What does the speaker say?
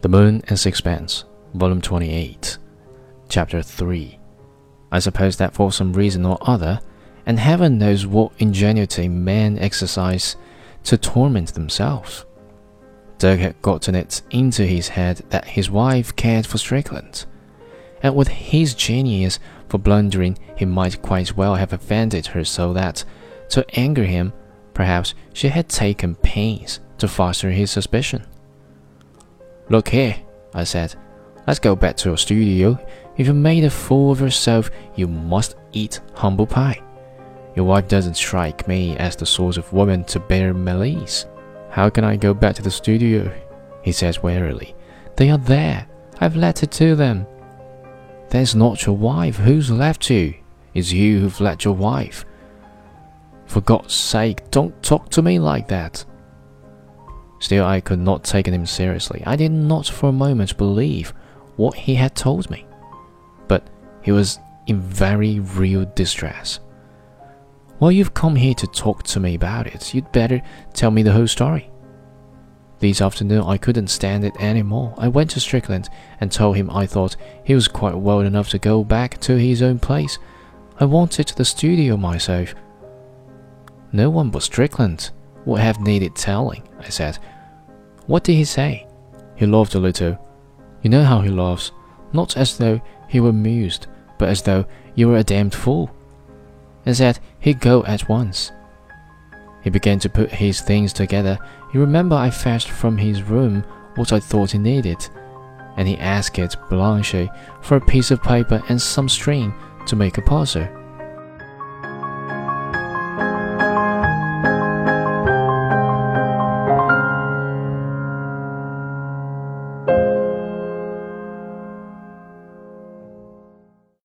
The Moon and Sixpence, Volume 28, Chapter 3. I suppose that for some reason or other, and heaven knows what ingenuity men exercise to torment themselves, Dirk had gotten it into his head that his wife cared for Strickland, and with his genius for blundering, he might quite well have offended her so that, to anger him, perhaps she had taken pains to foster his suspicion. Look here, I said. Let's go back to your studio. If you made a fool of yourself, you must eat humble pie. Your wife doesn't strike me as the sort of woman to bear malice. How can I go back to the studio? He says wearily. They are there. I've let it to them. That's not your wife. Who's left you? It's you who've let your wife. For God's sake, don't talk to me like that. Still, I could not take him seriously. I did not for a moment believe what he had told me. But he was in very real distress. Well, you've come here to talk to me about it. You'd better tell me the whole story. This afternoon, I couldn't stand it any more. I went to Strickland and told him I thought he was quite well enough to go back to his own place. I wanted the studio myself. No one but Strickland would have needed telling, I said. What did he say? He laughed a little. You know how he laughs, not as though he were amused, but as though you were a damned fool. And said he'd go at once. He began to put his things together. You remember I fetched from his room what I thought he needed, and he asked Blanche for a piece of paper and some string to make a puzzle.